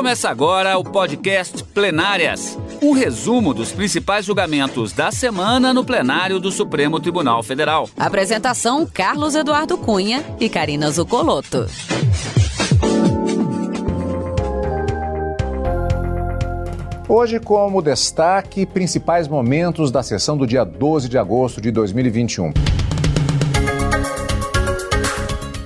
Começa agora o podcast Plenárias um resumo dos principais julgamentos da semana no plenário do Supremo Tribunal Federal. Apresentação: Carlos Eduardo Cunha e Karina Zucolotto. Hoje, como destaque, principais momentos da sessão do dia 12 de agosto de 2021.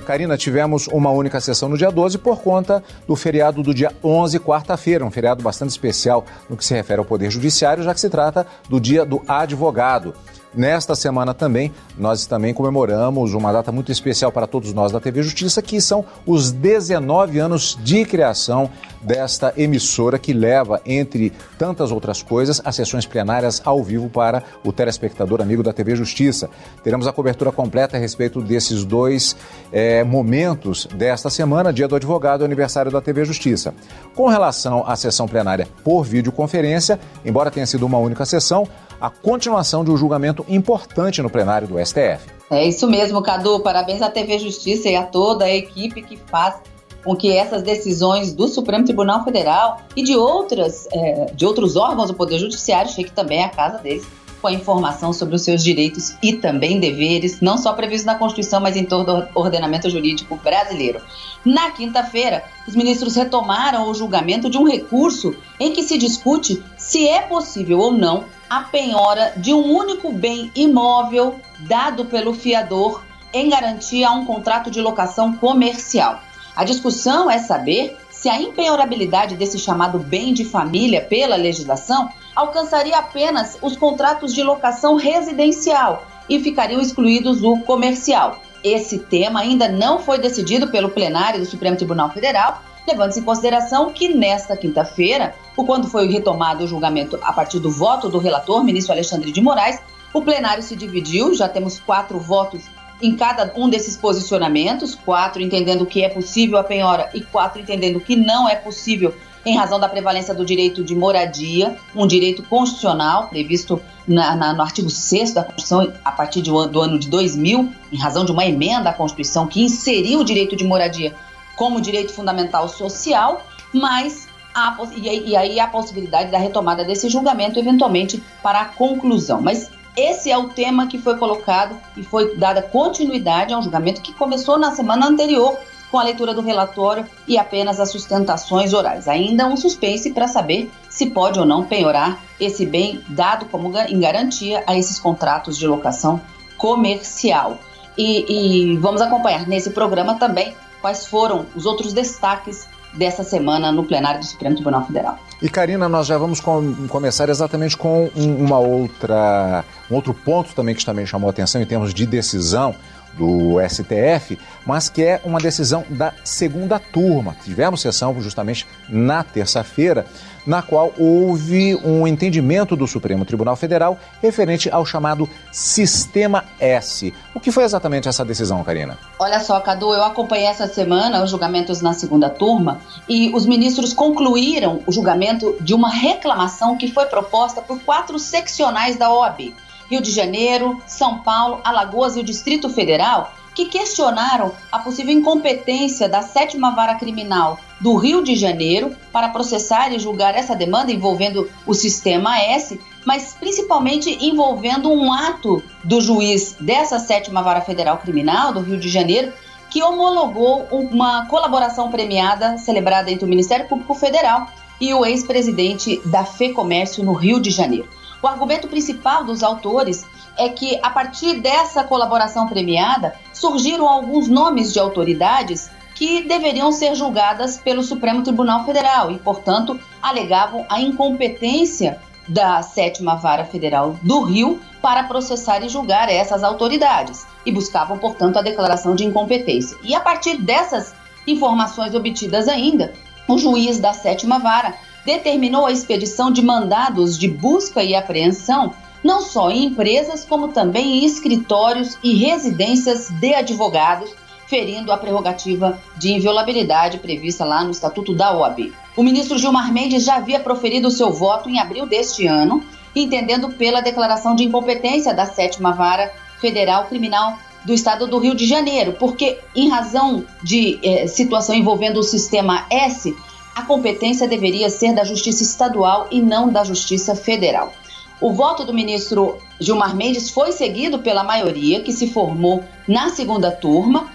Karina, tivemos uma única sessão no dia 12 por conta do feriado do dia 11, quarta-feira, um feriado bastante especial no que se refere ao Poder Judiciário, já que se trata do dia do advogado. Nesta semana também, nós também comemoramos uma data muito especial para todos nós da TV Justiça, que são os 19 anos de criação desta emissora que leva, entre tantas outras coisas, as sessões plenárias ao vivo para o telespectador amigo da TV Justiça. Teremos a cobertura completa a respeito desses dois é, momentos desta semana, dia do advogado e aniversário da TV Justiça. Com relação à sessão plenária por videoconferência, embora tenha sido uma única sessão, a continuação de um julgamento importante no plenário do STF. É isso mesmo, Cadu. Parabéns à TV Justiça e a toda a equipe que faz com que essas decisões do Supremo Tribunal Federal e de outras é, de outros órgãos do Poder Judiciário chegue também à casa deles com a informação sobre os seus direitos e também deveres, não só previstos na Constituição, mas em todo o ordenamento jurídico brasileiro. Na quinta-feira, os ministros retomaram o julgamento de um recurso em que se discute se é possível ou não a penhora de um único bem imóvel dado pelo fiador em garantia a um contrato de locação comercial. A discussão é saber se a impenhorabilidade desse chamado bem de família pela legislação alcançaria apenas os contratos de locação residencial e ficariam excluídos o comercial. Esse tema ainda não foi decidido pelo plenário do Supremo Tribunal Federal, levando-se em consideração que nesta quinta-feira, quando foi retomado o julgamento a partir do voto do relator, ministro Alexandre de Moraes, o plenário se dividiu, já temos quatro votos em cada um desses posicionamentos, quatro entendendo que é possível a penhora e quatro entendendo que não é possível em razão da prevalência do direito de moradia, um direito constitucional previsto na, na, no artigo 6 da Constituição a partir do, do ano de 2000, em razão de uma emenda à Constituição que inseriu o direito de moradia como direito fundamental social, mas a, e, e aí a possibilidade da retomada desse julgamento eventualmente para a conclusão. Mas esse é o tema que foi colocado e foi dada continuidade a um julgamento que começou na semana anterior com a leitura do relatório e apenas as sustentações orais. Ainda um suspense para saber se pode ou não penhorar esse bem dado como em garantia a esses contratos de locação comercial. E, e vamos acompanhar nesse programa também quais foram os outros destaques dessa semana no plenário do Supremo Tribunal Federal. E Karina, nós já vamos com, começar exatamente com um, uma outra, um outro ponto também que também chamou a atenção em termos de decisão do STF, mas que é uma decisão da segunda turma. Tivemos sessão justamente na terça-feira, na qual houve um entendimento do Supremo Tribunal Federal referente ao chamado Sistema S. O que foi exatamente essa decisão, Karina? Olha só, Cadu, eu acompanhei essa semana os julgamentos na segunda turma e os ministros concluíram o julgamento de uma reclamação que foi proposta por quatro seccionais da OAB. Rio de Janeiro, São Paulo, Alagoas e o Distrito Federal, que questionaram a possível incompetência da sétima vara criminal do Rio de Janeiro para processar e julgar essa demanda envolvendo o sistema S, mas principalmente envolvendo um ato do juiz dessa sétima vara federal criminal do Rio de Janeiro que homologou uma colaboração premiada celebrada entre o Ministério Público Federal e o ex-presidente da FEComércio no Rio de Janeiro. O argumento principal dos autores é que, a partir dessa colaboração premiada, surgiram alguns nomes de autoridades que deveriam ser julgadas pelo Supremo Tribunal Federal e, portanto, alegavam a incompetência da sétima vara federal do Rio para processar e julgar essas autoridades e buscavam, portanto, a declaração de incompetência. E a partir dessas informações obtidas ainda, o juiz da sétima vara determinou a expedição de mandados de busca e apreensão não só em empresas, como também em escritórios e residências de advogados, ferindo a prerrogativa de inviolabilidade prevista lá no Estatuto da OAB. O ministro Gilmar Mendes já havia proferido seu voto em abril deste ano, entendendo pela declaração de incompetência da sétima vara federal criminal do estado do Rio de Janeiro, porque, em razão de eh, situação envolvendo o sistema S, a competência deveria ser da Justiça Estadual e não da Justiça Federal. O voto do ministro Gilmar Mendes foi seguido pela maioria que se formou na segunda turma.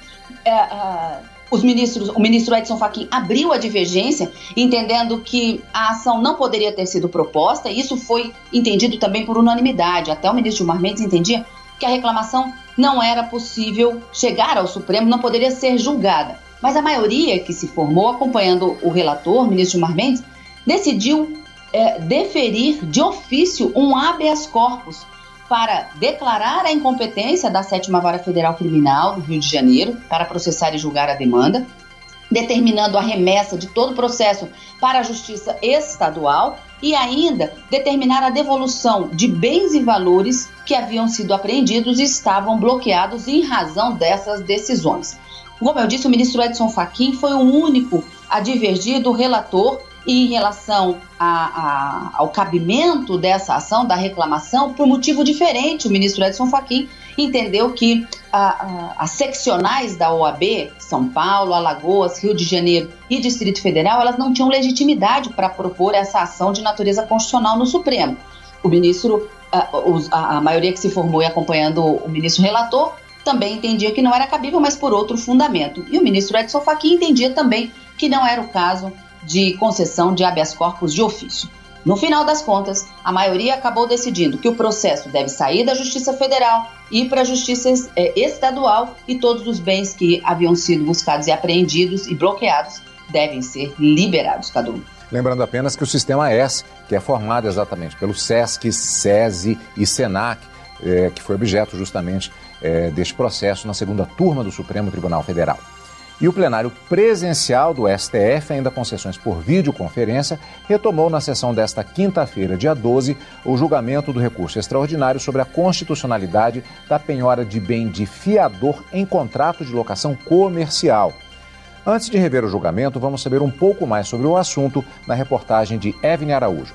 É, é, os ministros, o ministro Edson Fachin abriu a divergência, entendendo que a ação não poderia ter sido proposta, e isso foi entendido também por unanimidade. Até o ministro Gilmar Mendes entendia que a reclamação não era possível chegar ao Supremo, não poderia ser julgada. Mas a maioria que se formou, acompanhando o relator, ministro Gilmar Mendes, decidiu é, deferir de ofício um habeas corpus para declarar a incompetência da Sétima Vara Federal Criminal do Rio de Janeiro para processar e julgar a demanda, determinando a remessa de todo o processo para a Justiça Estadual e ainda determinar a devolução de bens e valores que haviam sido apreendidos e estavam bloqueados em razão dessas decisões. Como eu disse, o ministro Edson Fachin foi o único a divergir do relator em relação a, a, ao cabimento dessa ação, da reclamação, por motivo diferente, o ministro Edson Fachin entendeu que as seccionais da OAB, São Paulo, Alagoas, Rio de Janeiro e Distrito Federal, elas não tinham legitimidade para propor essa ação de natureza constitucional no Supremo. O ministro, a, a maioria que se formou e acompanhando o ministro relator, também entendia que não era cabível, mas por outro fundamento. E o ministro Edson Fachin entendia também que não era o caso de concessão de habeas corpus de ofício. No final das contas, a maioria acabou decidindo que o processo deve sair da Justiça Federal e ir para a Justiça é, Estadual e todos os bens que haviam sido buscados e apreendidos e bloqueados devem ser liberados, cada um. Lembrando apenas que o Sistema S, que é formado exatamente pelo SESC, SESI e SENAC, é, que foi objeto justamente é, deste processo na segunda turma do Supremo Tribunal Federal. E o plenário presencial do STF, ainda com sessões por videoconferência, retomou na sessão desta quinta-feira, dia 12, o julgamento do recurso extraordinário sobre a constitucionalidade da penhora de bem de fiador em contrato de locação comercial. Antes de rever o julgamento, vamos saber um pouco mais sobre o assunto na reportagem de Evne Araújo.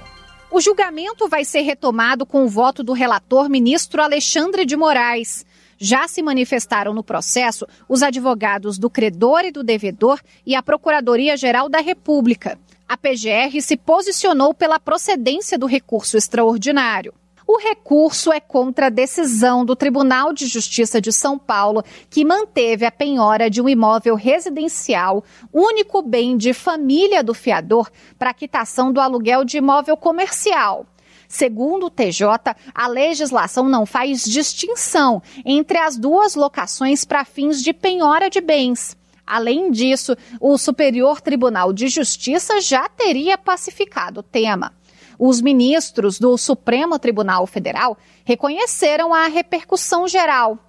O julgamento vai ser retomado com o voto do relator ministro Alexandre de Moraes. Já se manifestaram no processo os advogados do credor e do devedor e a Procuradoria-Geral da República. A PGR se posicionou pela procedência do recurso extraordinário. O recurso é contra a decisão do Tribunal de Justiça de São Paulo, que manteve a penhora de um imóvel residencial, único bem de família do fiador, para quitação do aluguel de imóvel comercial. Segundo o TJ, a legislação não faz distinção entre as duas locações para fins de penhora de bens. Além disso, o Superior Tribunal de Justiça já teria pacificado o tema. Os ministros do Supremo Tribunal Federal reconheceram a repercussão geral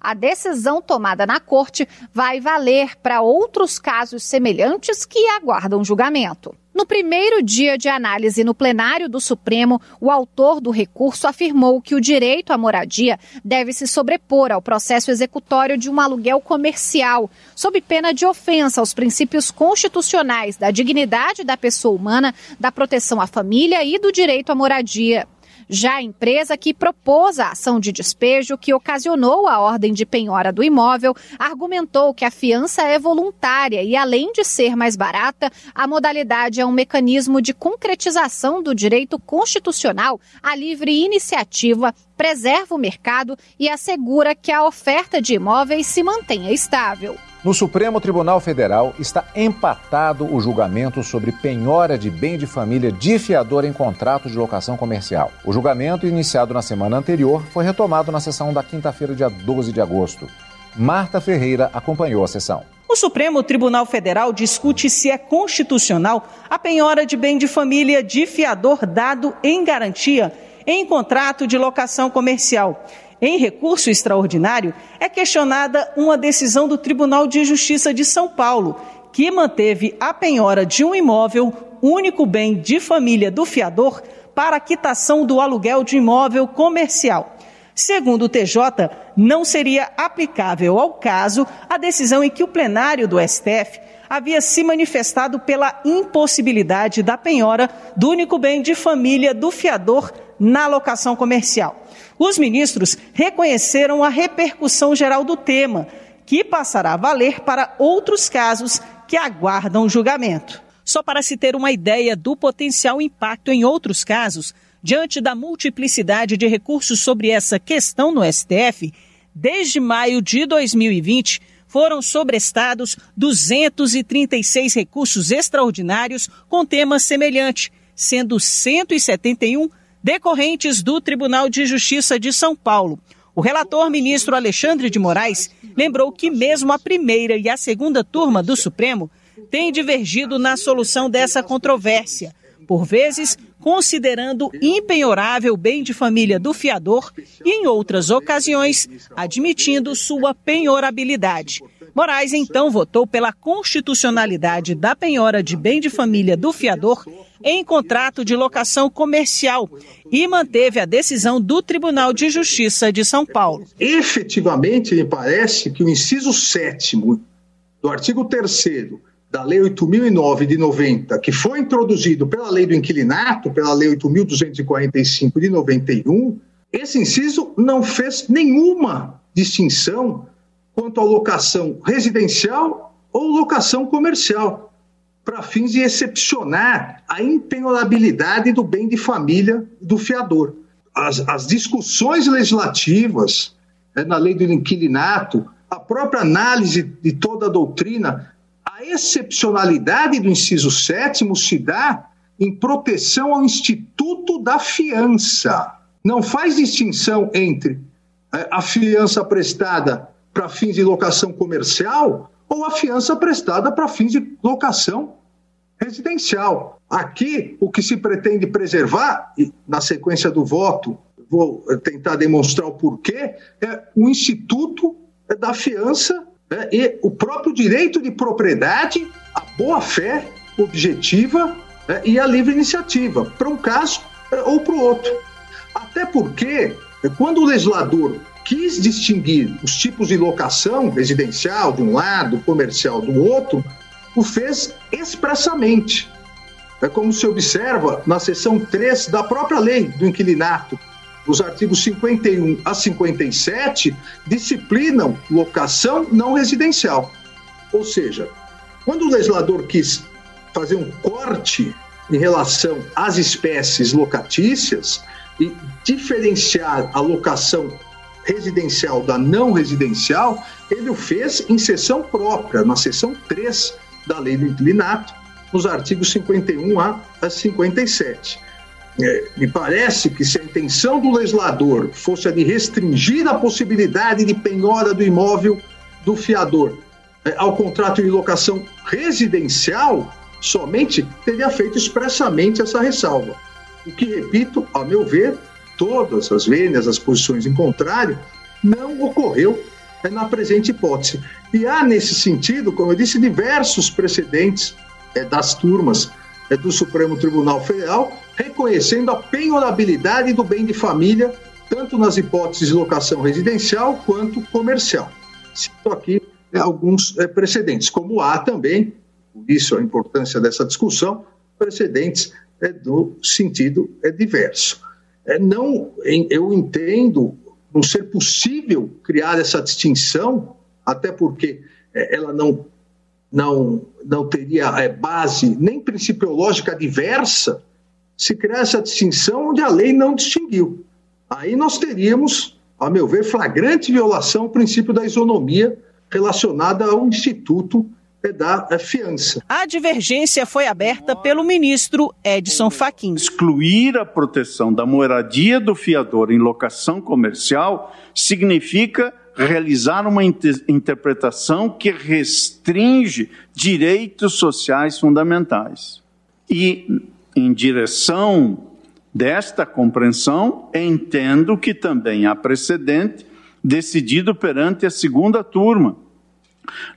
a decisão tomada na corte vai valer para outros casos semelhantes que aguardam julgamento. No primeiro dia de análise no plenário do Supremo, o autor do recurso afirmou que o direito à moradia deve se sobrepor ao processo executório de um aluguel comercial, sob pena de ofensa aos princípios constitucionais da dignidade da pessoa humana, da proteção à família e do direito à moradia. Já a empresa que propôs a ação de despejo que ocasionou a ordem de penhora do imóvel argumentou que a fiança é voluntária e, além de ser mais barata, a modalidade é um mecanismo de concretização do direito constitucional à livre iniciativa, preserva o mercado e assegura que a oferta de imóveis se mantenha estável. No Supremo Tribunal Federal está empatado o julgamento sobre penhora de bem de família de fiador em contrato de locação comercial. O julgamento, iniciado na semana anterior, foi retomado na sessão da quinta-feira, dia 12 de agosto. Marta Ferreira acompanhou a sessão. O Supremo Tribunal Federal discute se é constitucional a penhora de bem de família de fiador dado em garantia em contrato de locação comercial em recurso extraordinário, é questionada uma decisão do Tribunal de Justiça de São Paulo, que manteve a penhora de um imóvel, único bem de família do fiador, para quitação do aluguel de imóvel comercial. Segundo o TJ, não seria aplicável ao caso a decisão em que o plenário do STF havia se manifestado pela impossibilidade da penhora do único bem de família do fiador na locação comercial. Os ministros reconheceram a repercussão geral do tema, que passará a valer para outros casos que aguardam julgamento. Só para se ter uma ideia do potencial impacto em outros casos, diante da multiplicidade de recursos sobre essa questão no STF, desde maio de 2020 foram sobrestados 236 recursos extraordinários com tema semelhante, sendo 171 decorrentes do Tribunal de Justiça de São Paulo. O relator ministro Alexandre de Moraes lembrou que mesmo a primeira e a segunda turma do Supremo têm divergido na solução dessa controvérsia, por vezes considerando impenhorável o bem de família do fiador e, em outras ocasiões, admitindo sua penhorabilidade. Moraes então votou pela constitucionalidade da penhora de bem de família do fiador em contrato de locação comercial e manteve a decisão do Tribunal de Justiça de São Paulo. Efetivamente, me parece que o inciso 7 do artigo 3 da Lei 8.009 de 90, que foi introduzido pela Lei do Inquilinato, pela Lei 8.245 de 91, esse inciso não fez nenhuma distinção quanto à locação residencial ou locação comercial, para fins de excepcionar a impenhorabilidade do bem de família do fiador. As, as discussões legislativas né, na lei do inquilinato, a própria análise de toda a doutrina, a excepcionalidade do inciso sétimo se dá em proteção ao instituto da fiança. Não faz distinção entre é, a fiança prestada para fins de locação comercial ou a fiança prestada para fins de locação residencial. Aqui, o que se pretende preservar, e na sequência do voto, vou tentar demonstrar o porquê, é o instituto da fiança né, e o próprio direito de propriedade, a boa-fé objetiva né, e a livre iniciativa, para um caso é, ou para o outro. Até porque, quando o legislador quis distinguir os tipos de locação, residencial de um lado, comercial do outro, o fez expressamente. É como se observa na seção 3 da própria lei do inquilinato. Os artigos 51 a 57 disciplinam locação não residencial. Ou seja, quando o legislador quis fazer um corte em relação às espécies locatícias e diferenciar a locação residencial da não residencial, ele o fez em sessão própria, na seção 3 da lei do inclinato, nos artigos 51 a 57. É, me parece que se a intenção do legislador fosse a de restringir a possibilidade de penhora do imóvel do fiador é, ao contrato de locação residencial, somente teria feito expressamente essa ressalva. O que, repito, a meu ver, todas as vênias, as posições em contrário, não ocorreu é, na presente hipótese. E há, nesse sentido, como eu disse, diversos precedentes é, das turmas é, do Supremo Tribunal Federal reconhecendo a penhorabilidade do bem de família, tanto nas hipóteses de locação residencial quanto comercial. Cito aqui alguns precedentes, como há também, por isso a importância dessa discussão, precedentes é, do sentido é, diverso. É, não, eu entendo não ser possível criar essa distinção, até porque é, ela não, não, não teria é, base nem principiológica diversa, se criar essa distinção onde a lei não distinguiu. Aí nós teríamos, a meu ver, flagrante violação ao princípio da isonomia relacionada ao instituto é da é fiança. A divergência foi aberta pelo ministro Edson Fachin. Excluir a proteção da moradia do fiador em locação comercial significa realizar uma inter interpretação que restringe direitos sociais fundamentais. E, em direção desta compreensão, entendo que também há precedente decidido perante a segunda turma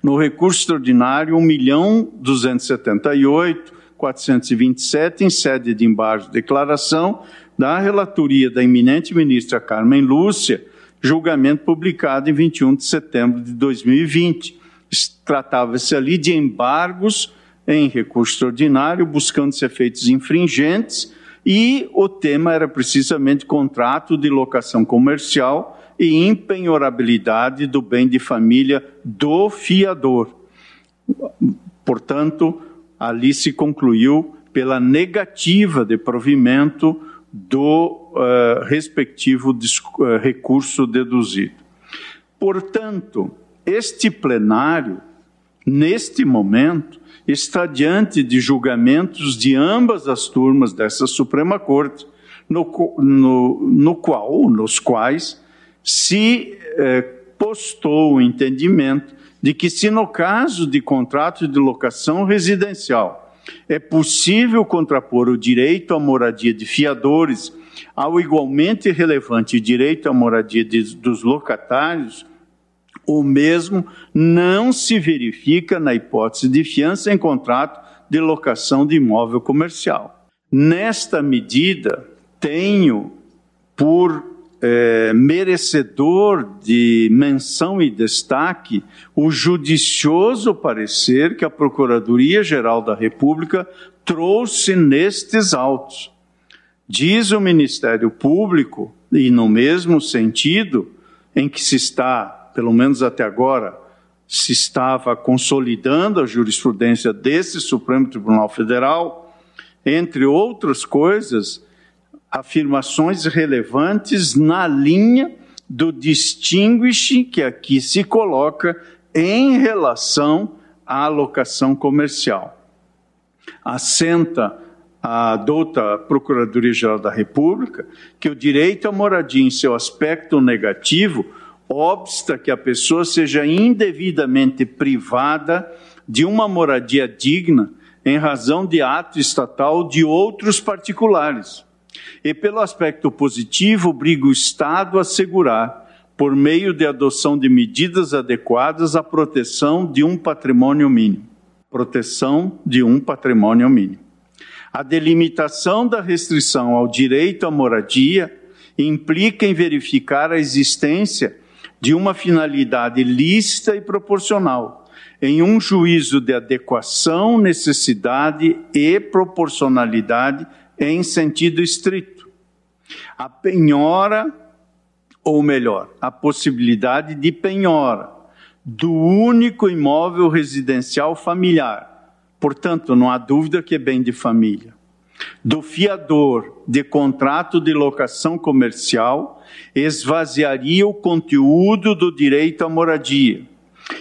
no recurso extraordinário, 1.278.427, em sede de embargo de declaração da relatoria da eminente ministra Carmen Lúcia, julgamento publicado em 21 de setembro de 2020. Tratava-se ali de embargos em recurso extraordinário, buscando-se efeitos infringentes, e o tema era precisamente contrato de locação comercial e impenhorabilidade do bem de família do fiador. Portanto, ali se concluiu pela negativa de provimento do uh, respectivo uh, recurso deduzido. Portanto, este plenário, neste momento, está diante de julgamentos de ambas as turmas dessa Suprema Corte, no, no, no qual, nos quais se eh, postou o entendimento de que, se no caso de contrato de locação residencial é possível contrapor o direito à moradia de fiadores ao igualmente relevante direito à moradia de, dos locatários, o mesmo não se verifica na hipótese de fiança em contrato de locação de imóvel comercial. Nesta medida, tenho por é, merecedor de menção e destaque o judicioso parecer que a Procuradoria-Geral da República trouxe nestes autos. Diz o Ministério Público, e no mesmo sentido em que se está, pelo menos até agora, se estava consolidando a jurisprudência desse Supremo Tribunal Federal, entre outras coisas, afirmações relevantes na linha do distinguish que aqui se coloca em relação à alocação comercial. Assenta a douta Procuradoria-Geral da República que o direito à moradia em seu aspecto negativo obsta que a pessoa seja indevidamente privada de uma moradia digna em razão de ato estatal de outros particulares e, pelo aspecto positivo, obriga o Estado a assegurar, por meio de adoção de medidas adequadas, a proteção de um patrimônio mínimo. Proteção de um patrimônio mínimo. A delimitação da restrição ao direito à moradia implica em verificar a existência de uma finalidade lícita e proporcional, em um juízo de adequação, necessidade e proporcionalidade em sentido estrito. A penhora, ou melhor, a possibilidade de penhora do único imóvel residencial familiar. Portanto, não há dúvida que é bem de família. Do fiador de contrato de locação comercial esvaziaria o conteúdo do direito à moradia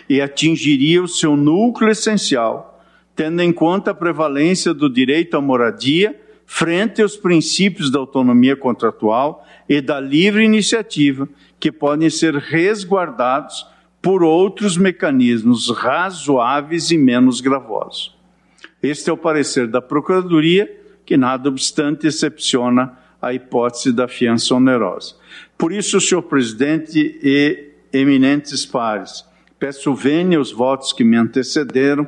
e atingiria o seu núcleo essencial, tendo em conta a prevalência do direito à moradia frente aos princípios da autonomia contratual e da livre iniciativa, que podem ser resguardados por outros mecanismos razoáveis e menos gravosos. Este é o parecer da Procuradoria, que, nada obstante, excepciona a hipótese da fiança onerosa. Por isso, senhor presidente e eminentes pares, peço vênia os votos que me antecederam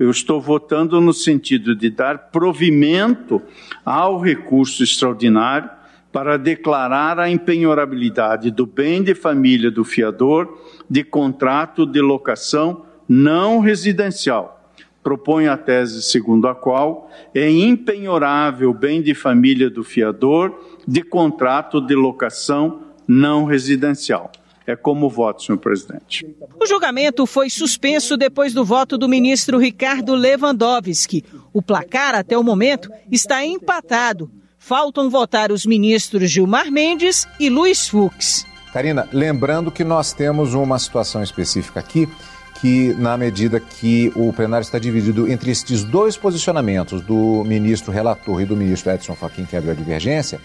eu estou votando no sentido de dar provimento ao recurso extraordinário para declarar a empenhorabilidade do bem de família do fiador de contrato de locação não residencial. Propõe a tese segundo a qual é impenhorável o bem de família do fiador de contrato de locação não residencial. É como voto, senhor presidente. O julgamento foi suspenso depois do voto do ministro Ricardo Lewandowski. O placar, até o momento, está empatado. Faltam votar os ministros Gilmar Mendes e Luiz Fux. Karina, lembrando que nós temos uma situação específica aqui que, na medida que o plenário está dividido entre estes dois posicionamentos, do ministro relator e do ministro Edson Fachin, que abriu a divergência,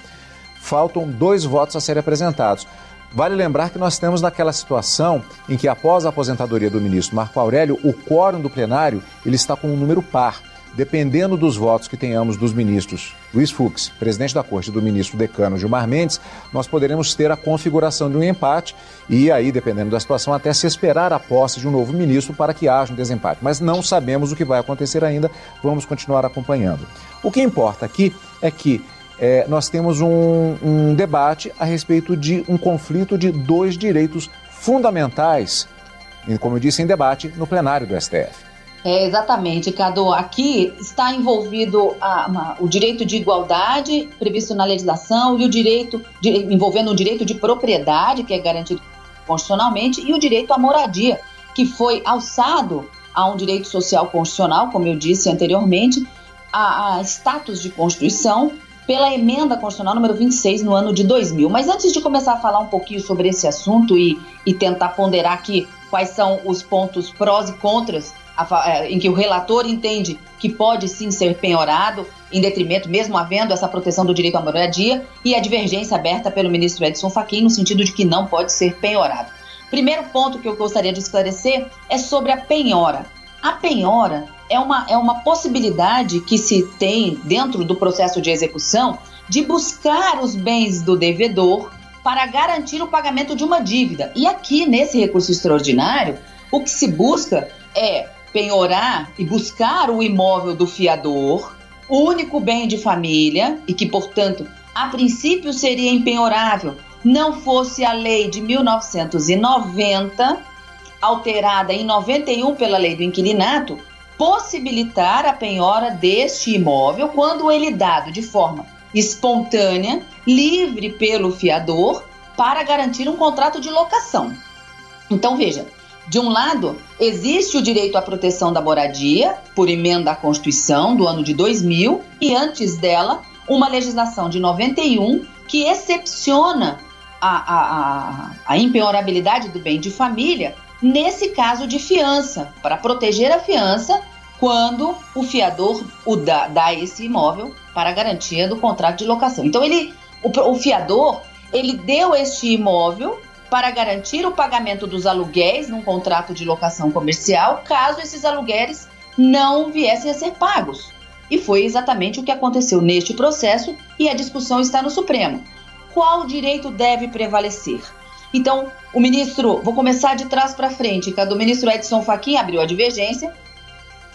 faltam dois votos a serem apresentados. Vale lembrar que nós temos naquela situação em que, após a aposentadoria do ministro Marco Aurélio, o quórum do plenário ele está com um número par. Dependendo dos votos que tenhamos dos ministros Luiz Fux, presidente da Corte, e do ministro decano Gilmar Mendes, nós poderemos ter a configuração de um empate e aí, dependendo da situação, até se esperar a posse de um novo ministro para que haja um desempate. Mas não sabemos o que vai acontecer ainda, vamos continuar acompanhando. O que importa aqui é que é, nós temos um, um debate a respeito de um conflito de dois direitos fundamentais, como eu disse, em debate no plenário do STF. É, exatamente, Cadu. Aqui está envolvido a, uma, o direito de igualdade previsto na legislação e o direito de, envolvendo o direito de propriedade, que é garantido constitucionalmente, e o direito à moradia, que foi alçado a um direito social constitucional, como eu disse anteriormente, a, a status de Constituição pela emenda constitucional número 26 no ano de 2000. Mas antes de começar a falar um pouquinho sobre esse assunto e, e tentar ponderar aqui quais são os pontos prós e contras a, é, em que o relator entende que pode sim ser penhorado em detrimento, mesmo havendo essa proteção do direito à moradia, e a divergência aberta pelo ministro Edson Fachin no sentido de que não pode ser penhorado. Primeiro ponto que eu gostaria de esclarecer é sobre a penhora. A penhora é uma, é uma possibilidade que se tem dentro do processo de execução de buscar os bens do devedor para garantir o pagamento de uma dívida. E aqui, nesse recurso extraordinário, o que se busca é penhorar e buscar o imóvel do fiador, o único bem de família, e que, portanto, a princípio seria impenhorável, não fosse a lei de 1990, alterada em 91 pela lei do inquilinato, possibilitar a penhora deste imóvel quando ele dado de forma espontânea, livre pelo fiador, para garantir um contrato de locação. Então veja, de um lado, existe o direito à proteção da moradia, por emenda à Constituição do ano de 2000, e antes dela, uma legislação de 91 que excepciona a, a, a, a impenhorabilidade do bem de família nesse caso de fiança, para proteger a fiança quando o fiador o dá, dá esse imóvel para garantia do contrato de locação. Então ele, o, o fiador, ele deu este imóvel para garantir o pagamento dos aluguéis num contrato de locação comercial, caso esses aluguéis não viessem a ser pagos. E foi exatamente o que aconteceu neste processo e a discussão está no Supremo. Qual direito deve prevalecer? Então, o ministro, vou começar de trás para frente, que do ministro Edson Fachin abriu a divergência,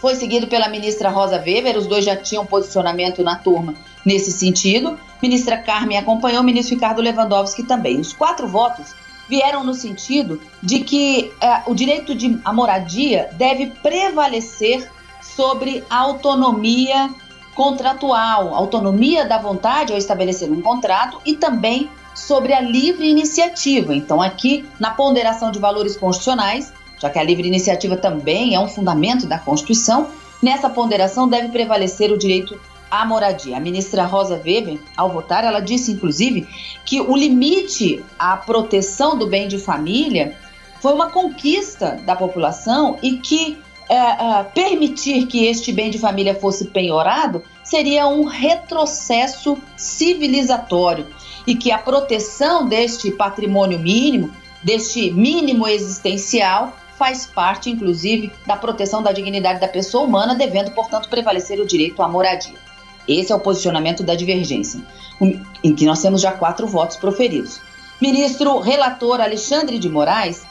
foi seguido pela ministra Rosa Weber, os dois já tinham posicionamento na turma nesse sentido. Ministra Carmen acompanhou, o ministro Ricardo Lewandowski também. Os quatro votos vieram no sentido de que é, o direito de a moradia deve prevalecer sobre a autonomia contratual, autonomia da vontade ao estabelecer um contrato e também sobre a livre iniciativa. Então, aqui, na ponderação de valores constitucionais, já que a livre iniciativa também é um fundamento da Constituição, nessa ponderação deve prevalecer o direito à moradia. A ministra Rosa Weber, ao votar, ela disse, inclusive, que o limite à proteção do bem de família foi uma conquista da população e que é, é, permitir que este bem de família fosse penhorado seria um retrocesso civilizatório e que a proteção deste patrimônio mínimo, deste mínimo existencial, faz parte, inclusive, da proteção da dignidade da pessoa humana, devendo, portanto, prevalecer o direito à moradia. Esse é o posicionamento da divergência, em que nós temos já quatro votos proferidos. Ministro relator Alexandre de Moraes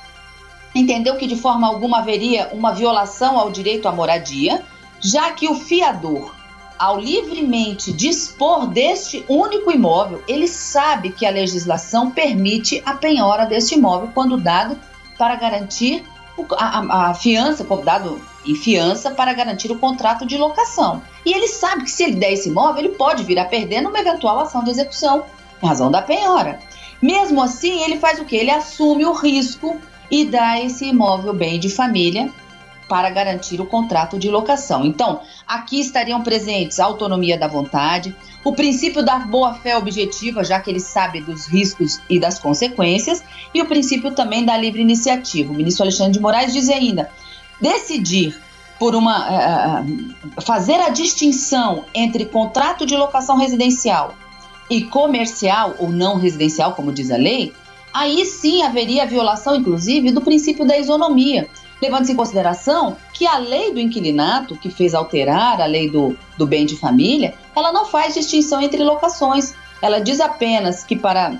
entendeu que de forma alguma haveria uma violação ao direito à moradia, já que o fiador ao livremente dispor deste único imóvel, ele sabe que a legislação permite a penhora deste imóvel quando dado para garantir a, a, a fiança, dado em fiança para garantir o contrato de locação. E ele sabe que se ele der esse imóvel, ele pode vir a perder numa eventual ação de execução, em razão da penhora. Mesmo assim, ele faz o que? Ele assume o risco e dá esse imóvel bem de família para garantir o contrato de locação. Então, aqui estariam presentes a autonomia da vontade, o princípio da boa-fé objetiva, já que ele sabe dos riscos e das consequências, e o princípio também da livre iniciativa. O ministro Alexandre de Moraes diz ainda: decidir por uma uh, fazer a distinção entre contrato de locação residencial e comercial ou não residencial, como diz a lei, aí sim haveria violação, inclusive, do princípio da isonomia, levando-se em consideração que a lei do inquilinato, que fez alterar a lei do, do bem de família, ela não faz distinção entre locações. Ela diz apenas que para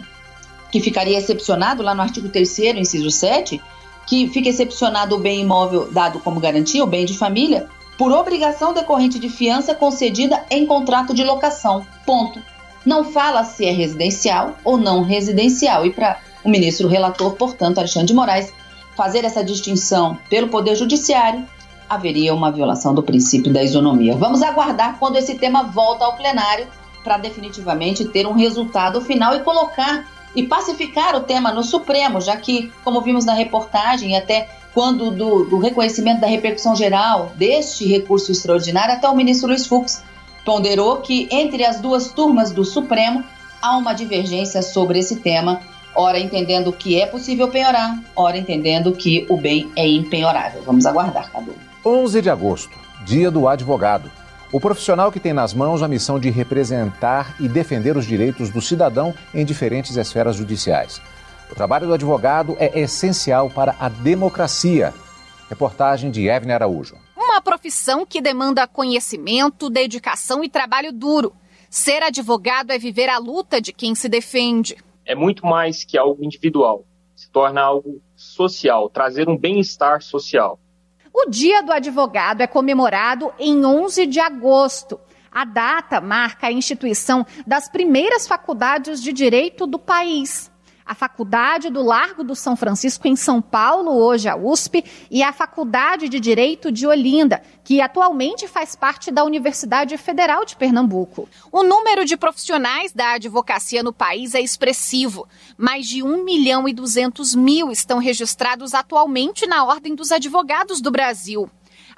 que ficaria excepcionado lá no artigo 3 inciso 7, que fica excepcionado o bem imóvel dado como garantia, o bem de família, por obrigação decorrente de fiança concedida em contrato de locação. Ponto. Não fala se é residencial ou não residencial. E para o ministro relator, portanto, Alexandre de Moraes, fazer essa distinção pelo Poder Judiciário, haveria uma violação do princípio da isonomia. Vamos aguardar quando esse tema volta ao plenário para definitivamente ter um resultado final e colocar e pacificar o tema no Supremo, já que, como vimos na reportagem, até quando do, do reconhecimento da repercussão geral deste recurso extraordinário, até o ministro Luiz Fux ponderou que entre as duas turmas do Supremo há uma divergência sobre esse tema, ora entendendo que é possível piorar, ora entendendo que o bem é impenhorável. Vamos aguardar, Cadu. 11 de agosto, dia do advogado. O profissional que tem nas mãos a missão de representar e defender os direitos do cidadão em diferentes esferas judiciais. O trabalho do advogado é essencial para a democracia. Reportagem de Evne Araújo. Uma profissão que demanda conhecimento, dedicação e trabalho duro. Ser advogado é viver a luta de quem se defende. É muito mais que algo individual, se torna algo social, trazer um bem-estar social. O Dia do Advogado é comemorado em 11 de agosto. A data marca a instituição das primeiras faculdades de direito do país a Faculdade do Largo do São Francisco, em São Paulo, hoje a USP, e a Faculdade de Direito de Olinda, que atualmente faz parte da Universidade Federal de Pernambuco. O número de profissionais da advocacia no país é expressivo. Mais de 1 milhão e 200 mil estão registrados atualmente na Ordem dos Advogados do Brasil.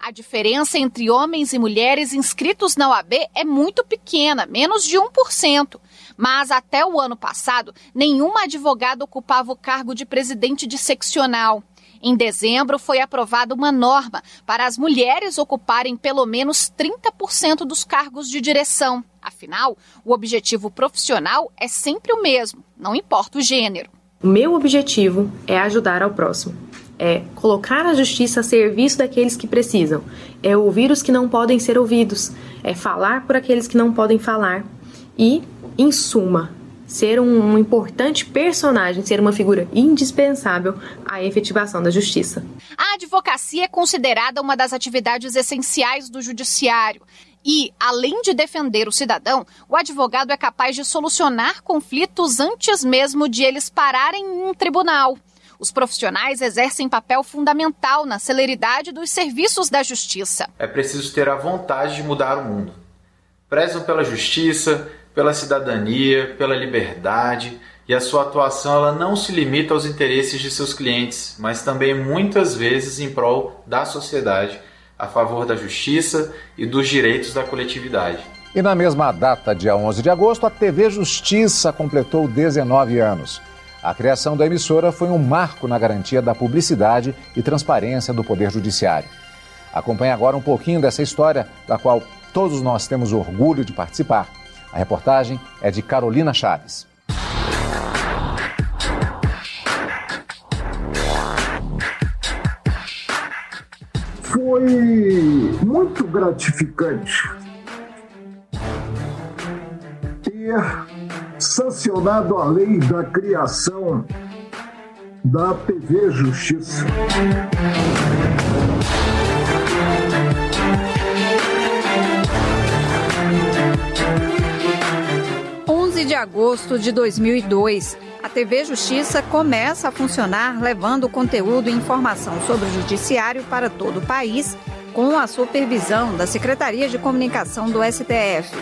A diferença entre homens e mulheres inscritos na OAB é muito pequena, menos de 1% mas até o ano passado, nenhuma advogada ocupava o cargo de presidente de seccional. Em dezembro, foi aprovada uma norma para as mulheres ocuparem pelo menos 30% dos cargos de direção. Afinal, o objetivo profissional é sempre o mesmo, não importa o gênero. O meu objetivo é ajudar ao próximo. É colocar a justiça a serviço daqueles que precisam. É ouvir os que não podem ser ouvidos. É falar por aqueles que não podem falar. E em suma, ser um, um, importante personagem, ser uma figura indispensável à efetivação da justiça. A advocacia é considerada uma das atividades essenciais do judiciário. E, além de defender o cidadão, o advogado é capaz de solucionar conflitos antes mesmo de eles pararem em um tribunal. Os profissionais exercem papel fundamental na celeridade dos serviços da justiça. É preciso ter a vontade de mudar o mundo. Prezam pela justiça, pela cidadania, pela liberdade, e a sua atuação ela não se limita aos interesses de seus clientes, mas também muitas vezes em prol da sociedade, a favor da justiça e dos direitos da coletividade. E na mesma data, dia 11 de agosto, a TV Justiça completou 19 anos. A criação da emissora foi um marco na garantia da publicidade e transparência do Poder Judiciário. Acompanhe agora um pouquinho dessa história, da qual todos nós temos orgulho de participar a reportagem é de Carolina Chaves. Foi muito gratificante ter sancionado a lei da criação da TV Justiça. Agosto de 2002, a TV Justiça começa a funcionar levando conteúdo e informação sobre o judiciário para todo o país, com a supervisão da Secretaria de Comunicação do STF.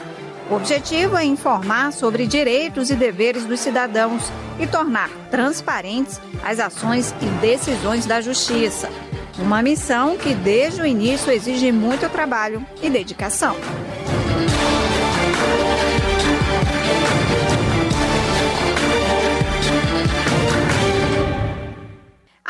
O objetivo é informar sobre direitos e deveres dos cidadãos e tornar transparentes as ações e decisões da Justiça. Uma missão que, desde o início, exige muito trabalho e dedicação.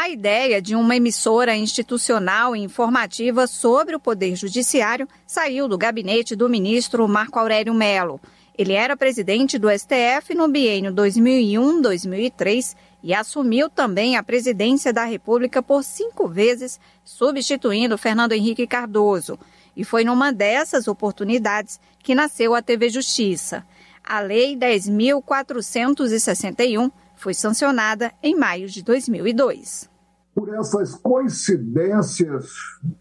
A ideia de uma emissora institucional e informativa sobre o Poder Judiciário saiu do gabinete do ministro Marco Aurélio Melo. Ele era presidente do STF no biênio 2001-2003 e assumiu também a presidência da República por cinco vezes, substituindo Fernando Henrique Cardoso. E foi numa dessas oportunidades que nasceu a TV Justiça. A Lei 10.461 foi sancionada em maio de 2002. Por essas coincidências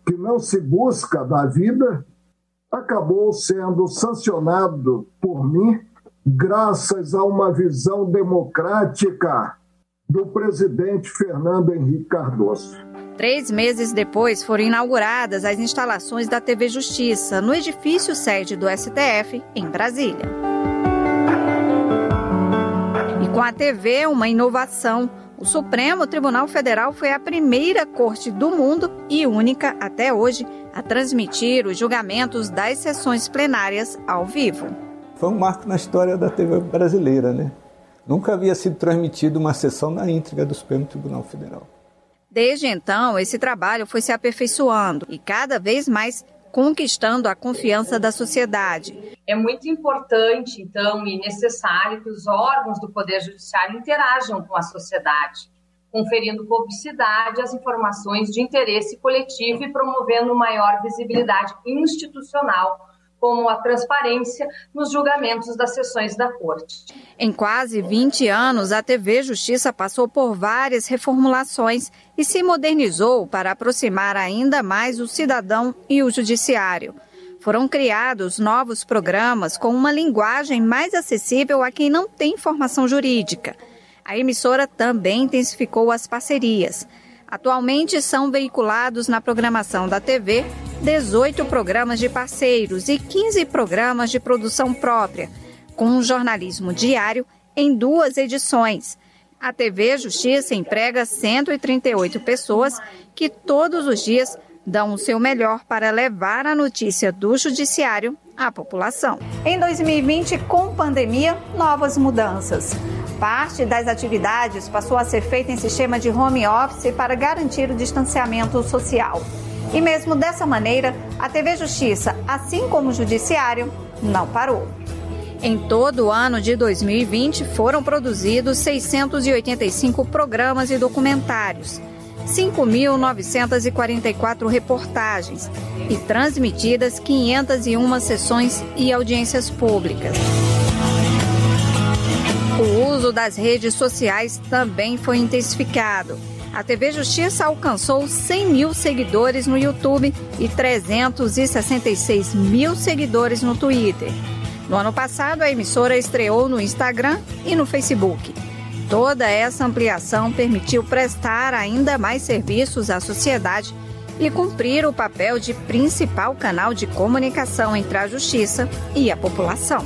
que não se busca da vida, acabou sendo sancionado por mim, graças a uma visão democrática do presidente Fernando Henrique Cardoso. Três meses depois foram inauguradas as instalações da TV Justiça no edifício sede do STF, em Brasília. Com a TV, uma inovação O Supremo Tribunal Federal foi a primeira corte do mundo e única até hoje a transmitir os julgamentos das sessões plenárias ao vivo. Foi um marco na história da TV brasileira, né? Nunca havia sido transmitida uma sessão na íntegra do Supremo Tribunal Federal. Desde então, esse trabalho foi se aperfeiçoando e cada vez mais conquistando a confiança da sociedade. É muito importante, então, e necessário que os órgãos do Poder Judiciário interajam com a sociedade, conferindo publicidade às informações de interesse coletivo e promovendo maior visibilidade institucional como a transparência nos julgamentos das sessões da Corte. Em quase 20 anos, a TV Justiça passou por várias reformulações e se modernizou para aproximar ainda mais o cidadão e o judiciário. Foram criados novos programas com uma linguagem mais acessível a quem não tem formação jurídica. A emissora também intensificou as parcerias. Atualmente são veiculados na programação da TV 18 programas de parceiros e 15 programas de produção própria, com um jornalismo diário em duas edições. A TV Justiça emprega 138 pessoas que todos os dias dão o seu melhor para levar a notícia do Judiciário à população. Em 2020, com pandemia, novas mudanças. Parte das atividades passou a ser feita em sistema de home office para garantir o distanciamento social. E mesmo dessa maneira, a TV Justiça, assim como o Judiciário, não parou. Em todo o ano de 2020, foram produzidos 685 programas e documentários, 5.944 reportagens e transmitidas 501 sessões e audiências públicas. O uso das redes sociais também foi intensificado. A TV Justiça alcançou 100 mil seguidores no YouTube e 366 mil seguidores no Twitter. No ano passado, a emissora estreou no Instagram e no Facebook. Toda essa ampliação permitiu prestar ainda mais serviços à sociedade e cumprir o papel de principal canal de comunicação entre a justiça e a população.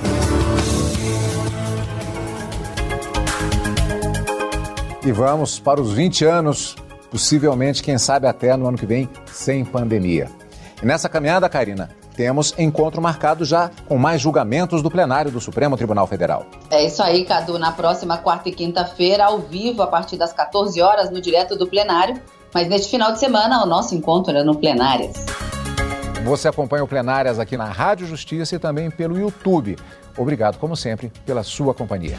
E vamos para os 20 anos, possivelmente, quem sabe até no ano que vem, sem pandemia. E nessa caminhada, Karina, temos encontro marcado já com mais julgamentos do plenário do Supremo Tribunal Federal. É isso aí, Cadu. Na próxima quarta e quinta-feira, ao vivo, a partir das 14 horas, no direto do plenário. Mas neste final de semana, o nosso encontro é no Plenárias. Você acompanha o Plenárias aqui na Rádio Justiça e também pelo YouTube. Obrigado, como sempre, pela sua companhia.